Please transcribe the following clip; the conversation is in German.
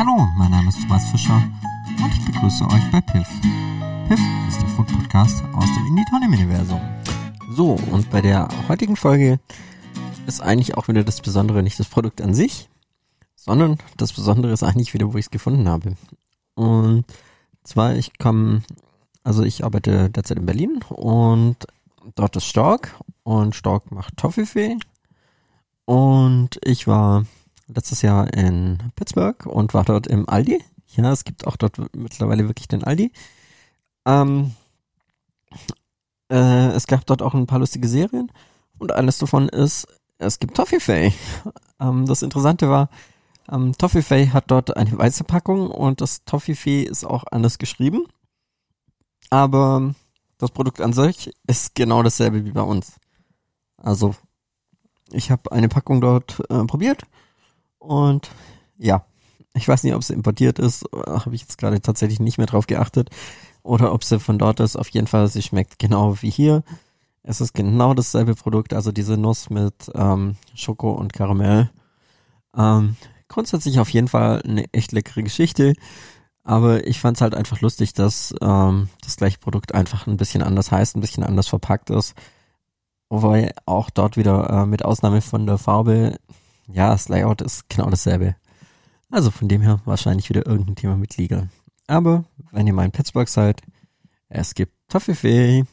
Hallo, mein Name ist Thomas Fischer und ich begrüße euch bei Piff. Piff ist der Food Podcast aus dem Indie-Tonem-Universum. So, und bei der heutigen Folge ist eigentlich auch wieder das Besondere nicht das Produkt an sich, sondern das Besondere ist eigentlich wieder, wo ich es gefunden habe. Und zwar, ich komme, also ich arbeite derzeit in Berlin und dort ist Stork und Stork macht Toffifee. Und ich war letztes Jahr in Pittsburgh und war dort im Aldi. Ja, es gibt auch dort mittlerweile wirklich den Aldi. Ähm, äh, es gab dort auch ein paar lustige Serien und eines davon ist, es gibt Toffifee. Ähm, das Interessante war, ähm, Toffifee hat dort eine weiße Packung und das Toffifee ist auch anders geschrieben. Aber das Produkt an sich ist genau dasselbe wie bei uns. Also, ich habe eine Packung dort äh, probiert und ja, ich weiß nicht, ob sie importiert ist, habe ich jetzt gerade tatsächlich nicht mehr drauf geachtet. Oder ob sie von dort ist. Auf jeden Fall, sie schmeckt genau wie hier. Es ist genau dasselbe Produkt, also diese Nuss mit ähm, Schoko und Karamell. Ähm, grundsätzlich auf jeden Fall eine echt leckere Geschichte. Aber ich fand es halt einfach lustig, dass ähm, das gleiche Produkt einfach ein bisschen anders heißt, ein bisschen anders verpackt ist. Wobei auch dort wieder äh, mit Ausnahme von der Farbe ja, das Layout ist genau dasselbe. Also von dem her wahrscheinlich wieder irgendein Thema mit Liga. Aber wenn ihr mal in Pittsburgh seid, es gibt Toffifee.